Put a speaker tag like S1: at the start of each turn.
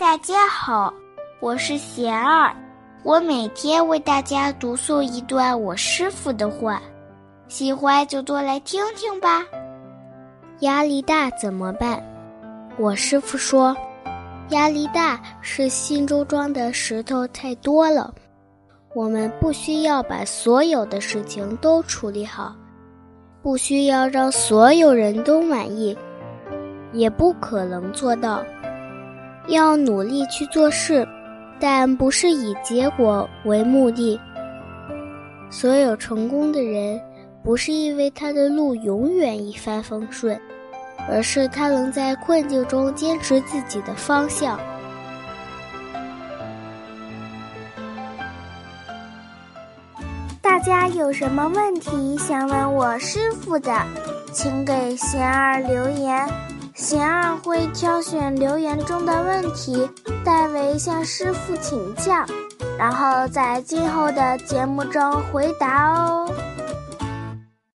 S1: 大家好，我是贤儿，我每天为大家读诵一段我师傅的话，喜欢就多来听听吧。
S2: 压力大怎么办？我师傅说，压力大是心中装的石头太多了。我们不需要把所有的事情都处理好，不需要让所有人都满意，也不可能做到。要努力去做事，但不是以结果为目的。所有成功的人，不是因为他的路永远一帆风顺，而是他能在困境中坚持自己的方向。
S1: 大家有什么问题想问我师傅的，请给贤儿留言。贤儿会挑选留言中的问题，代为向师傅请教，然后在今后的节目中回答哦。